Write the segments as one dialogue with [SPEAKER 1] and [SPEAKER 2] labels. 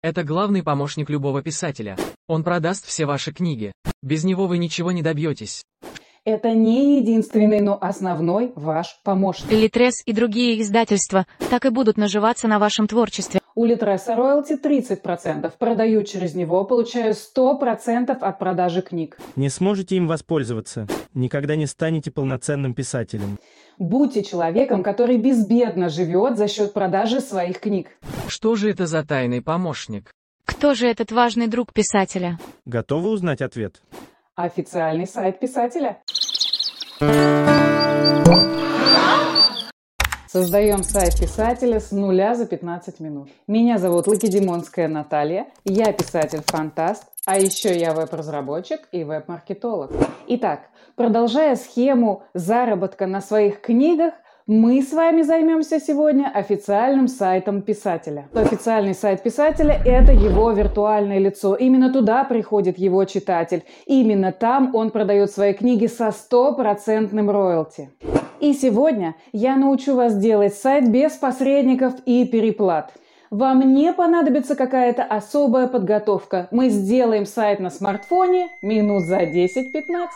[SPEAKER 1] Это главный помощник любого писателя. Он продаст все ваши книги. Без него вы ничего не добьетесь.
[SPEAKER 2] Это не единственный, но основной ваш помощник.
[SPEAKER 3] Литрес и другие издательства так и будут наживаться на вашем творчестве.
[SPEAKER 2] У Литреса роялти 30%. Продаю через него, получаю 100% от продажи книг.
[SPEAKER 4] Не сможете им воспользоваться. Никогда не станете полноценным писателем.
[SPEAKER 2] Будьте человеком, который безбедно живет за счет продажи своих книг.
[SPEAKER 1] Что же это за тайный помощник?
[SPEAKER 3] Кто же этот важный друг писателя?
[SPEAKER 4] Готовы узнать ответ?
[SPEAKER 2] Официальный сайт писателя. Создаем сайт писателя с нуля за 15 минут. Меня зовут Лакедемонская Наталья, я писатель-фантаст, а еще я веб-разработчик и веб-маркетолог. Итак, продолжая схему заработка на своих книгах, мы с вами займемся сегодня официальным сайтом писателя. Официальный сайт писателя – это его виртуальное лицо. Именно туда приходит его читатель. Именно там он продает свои книги со стопроцентным роялти. И сегодня я научу вас делать сайт без посредников и переплат – вам не понадобится какая-то особая подготовка. Мы сделаем сайт на смартфоне минут за 10-15.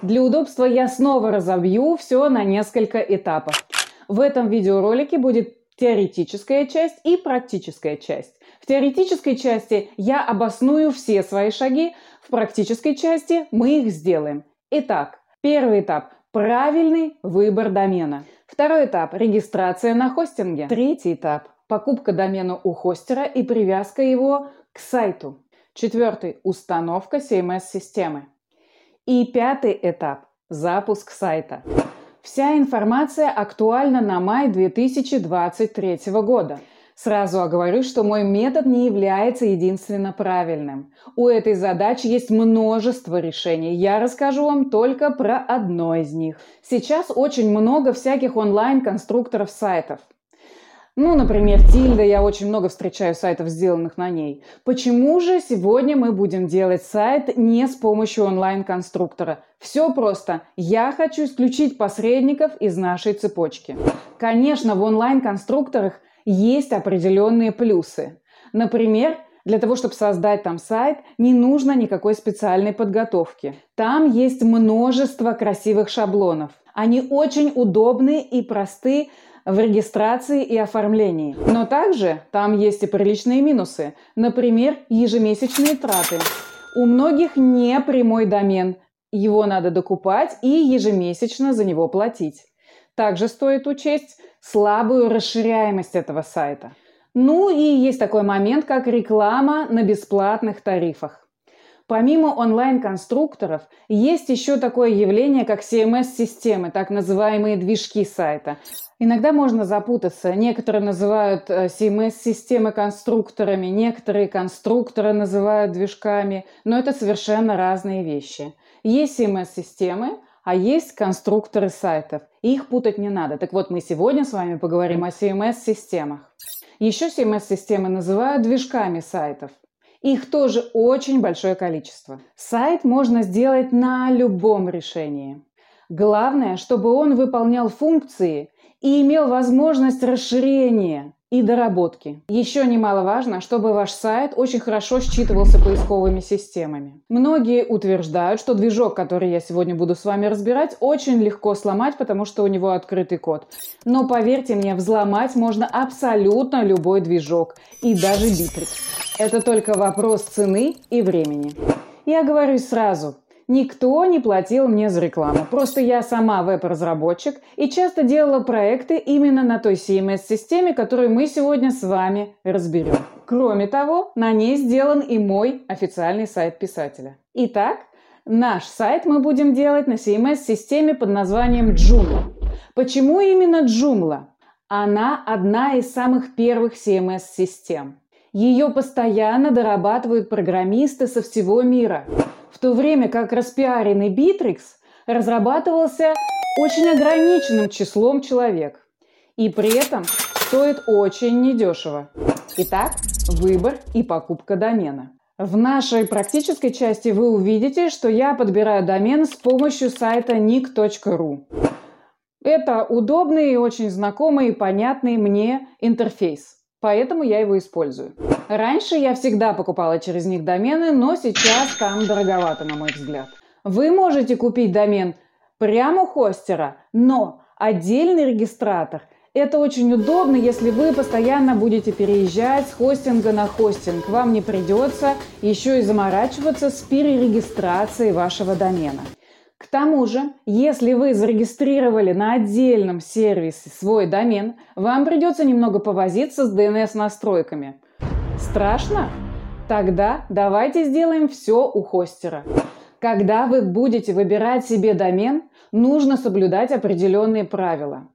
[SPEAKER 2] Для удобства я снова разобью все на несколько этапов. В этом видеоролике будет теоретическая часть и практическая часть. В теоретической части я обосную все свои шаги, в практической части мы их сделаем. Итак, первый этап – правильный выбор домена. Второй этап – регистрация на хостинге. Третий этап покупка домена у хостера и привязка его к сайту. Четвертый – установка CMS-системы. И пятый этап – запуск сайта. Вся информация актуальна на май 2023 года. Сразу оговорюсь, что мой метод не является единственно правильным. У этой задачи есть множество решений. Я расскажу вам только про одно из них. Сейчас очень много всяких онлайн-конструкторов сайтов – ну, например, Тильда, я очень много встречаю сайтов, сделанных на ней. Почему же сегодня мы будем делать сайт не с помощью онлайн-конструктора? Все просто. Я хочу исключить посредников из нашей цепочки. Конечно, в онлайн-конструкторах есть определенные плюсы. Например, для того, чтобы создать там сайт, не нужно никакой специальной подготовки. Там есть множество красивых шаблонов. Они очень удобны и просты в регистрации и оформлении. Но также там есть и приличные минусы. Например, ежемесячные траты. У многих не прямой домен. Его надо докупать и ежемесячно за него платить. Также стоит учесть слабую расширяемость этого сайта. Ну и есть такой момент, как реклама на бесплатных тарифах. Помимо онлайн-конструкторов, есть еще такое явление, как CMS-системы, так называемые движки сайта. Иногда можно запутаться. Некоторые называют э, CMS-системы конструкторами, некоторые конструкторы называют движками, но это совершенно разные вещи. Есть CMS-системы, а есть конструкторы сайтов. Их путать не надо. Так вот, мы сегодня с вами поговорим о CMS-системах. Еще CMS-системы называют движками сайтов. Их тоже очень большое количество. Сайт можно сделать на любом решении. Главное, чтобы он выполнял функции и имел возможность расширения и доработки. Еще немаловажно, чтобы ваш сайт очень хорошо считывался поисковыми системами. Многие утверждают, что движок, который я сегодня буду с вами разбирать, очень легко сломать, потому что у него открытый код. Но поверьте мне, взломать можно абсолютно любой движок, и даже Bittrex. Это только вопрос цены и времени. Я говорю сразу, Никто не платил мне за рекламу. Просто я сама веб-разработчик и часто делала проекты именно на той CMS-системе, которую мы сегодня с вами разберем. Кроме того, на ней сделан и мой официальный сайт писателя. Итак, наш сайт мы будем делать на CMS-системе под названием Joomla. Почему именно Joomla? Она одна из самых первых CMS-систем. Ее постоянно дорабатывают программисты со всего мира в то время как распиаренный Битрикс разрабатывался очень ограниченным числом человек. И при этом стоит очень недешево. Итак, выбор и покупка домена. В нашей практической части вы увидите, что я подбираю домен с помощью сайта nic.ru. Это удобный и очень знакомый и понятный мне интерфейс, поэтому я его использую. Раньше я всегда покупала через них домены, но сейчас там дороговато, на мой взгляд. Вы можете купить домен прямо у хостера, но отдельный регистратор это очень удобно, если вы постоянно будете переезжать с хостинга на хостинг. Вам не придется еще и заморачиваться с перерегистрацией вашего домена. К тому же, если вы зарегистрировали на отдельном сервисе свой домен, вам придется немного повозиться с DNS-настройками. Страшно? Тогда давайте сделаем все у хостера. Когда вы будете выбирать себе домен, нужно соблюдать определенные правила.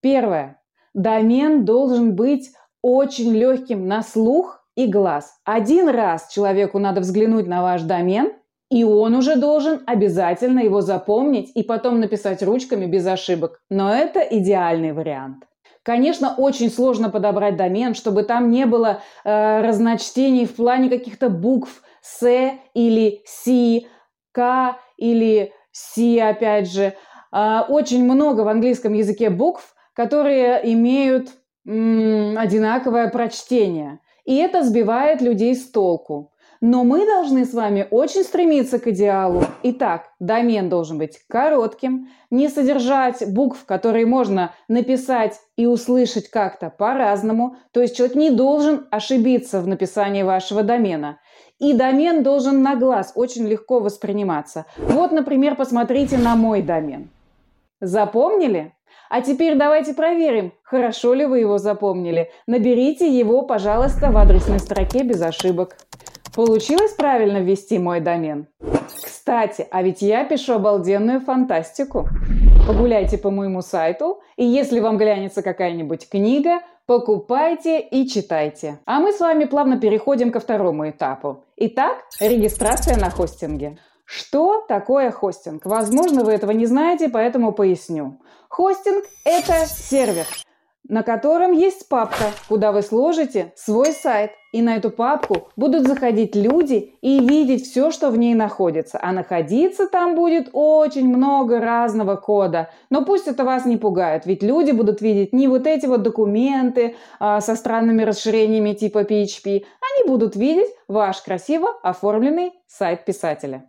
[SPEAKER 2] Первое. Домен должен быть очень легким на слух и глаз. Один раз человеку надо взглянуть на ваш домен, и он уже должен обязательно его запомнить и потом написать ручками без ошибок. Но это идеальный вариант. Конечно, очень сложно подобрать домен, чтобы там не было э, разночтений в плане каких-то букв С или С, К или С, опять же. Э, очень много в английском языке букв, которые имеют м, одинаковое прочтение. И это сбивает людей с толку. Но мы должны с вами очень стремиться к идеалу. Итак, домен должен быть коротким, не содержать букв, которые можно написать и услышать как-то по-разному. То есть человек не должен ошибиться в написании вашего домена. И домен должен на глаз очень легко восприниматься. Вот, например, посмотрите на мой домен. Запомнили? А теперь давайте проверим, хорошо ли вы его запомнили. Наберите его, пожалуйста, в адресной строке без ошибок. Получилось правильно ввести мой домен? Кстати, а ведь я пишу обалденную фантастику. Погуляйте по моему сайту, и если вам глянется какая-нибудь книга, покупайте и читайте. А мы с вами плавно переходим ко второму этапу. Итак, регистрация на хостинге. Что такое хостинг? Возможно, вы этого не знаете, поэтому поясню. Хостинг – это сервер, на котором есть папка, куда вы сложите свой сайт. И на эту папку будут заходить люди и видеть все, что в ней находится. А находиться там будет очень много разного кода. Но пусть это вас не пугает, ведь люди будут видеть не вот эти вот документы а, со странными расширениями типа PHP. Они будут видеть ваш красиво оформленный сайт писателя.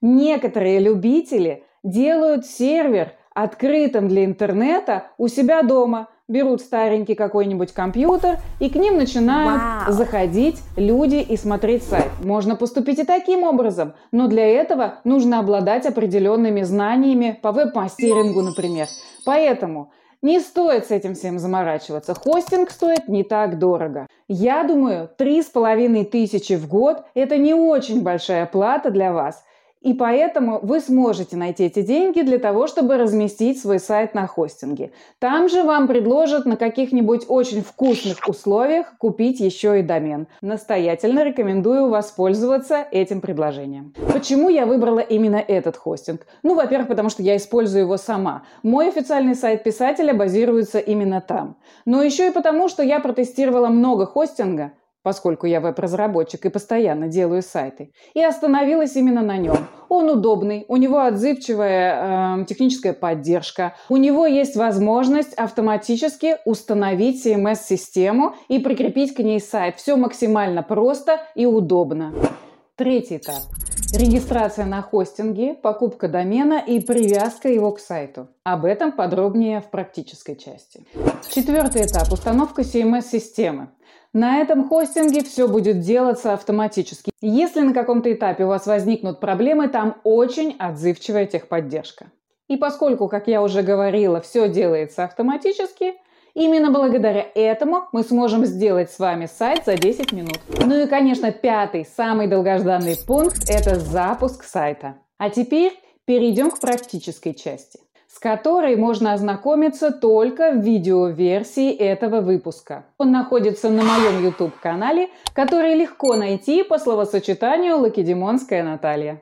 [SPEAKER 2] Некоторые любители делают сервер открытым для интернета у себя дома, берут старенький какой-нибудь компьютер и к ним начинают Вау. заходить люди и смотреть сайт. Можно поступить и таким образом, но для этого нужно обладать определенными знаниями по веб-мастерингу, например. Поэтому не стоит с этим всем заморачиваться. Хостинг стоит не так дорого. Я думаю, три с половиной тысячи в год – это не очень большая плата для вас – и поэтому вы сможете найти эти деньги для того, чтобы разместить свой сайт на хостинге. Там же вам предложат на каких-нибудь очень вкусных условиях купить еще и домен. Настоятельно рекомендую воспользоваться этим предложением. Почему я выбрала именно этот хостинг? Ну, во-первых, потому что я использую его сама. Мой официальный сайт писателя базируется именно там. Но еще и потому, что я протестировала много хостинга, поскольку я веб-разработчик и постоянно делаю сайты, и остановилась именно на нем. Он удобный, у него отзывчивая э, техническая поддержка, у него есть возможность автоматически установить CMS-систему и прикрепить к ней сайт. Все максимально просто и удобно. Третий этап. Регистрация на хостинге, покупка домена и привязка его к сайту. Об этом подробнее в практической части. Четвертый этап. Установка CMS-системы. На этом хостинге все будет делаться автоматически. Если на каком-то этапе у вас возникнут проблемы, там очень отзывчивая техподдержка. И поскольку, как я уже говорила, все делается автоматически, именно благодаря этому мы сможем сделать с вами сайт за 10 минут. Ну и, конечно, пятый, самый долгожданный пункт – это запуск сайта. А теперь перейдем к практической части с которой можно ознакомиться только в видеоверсии этого выпуска. Он находится на моем YouTube-канале, который легко найти по словосочетанию «Лакедемонская Наталья».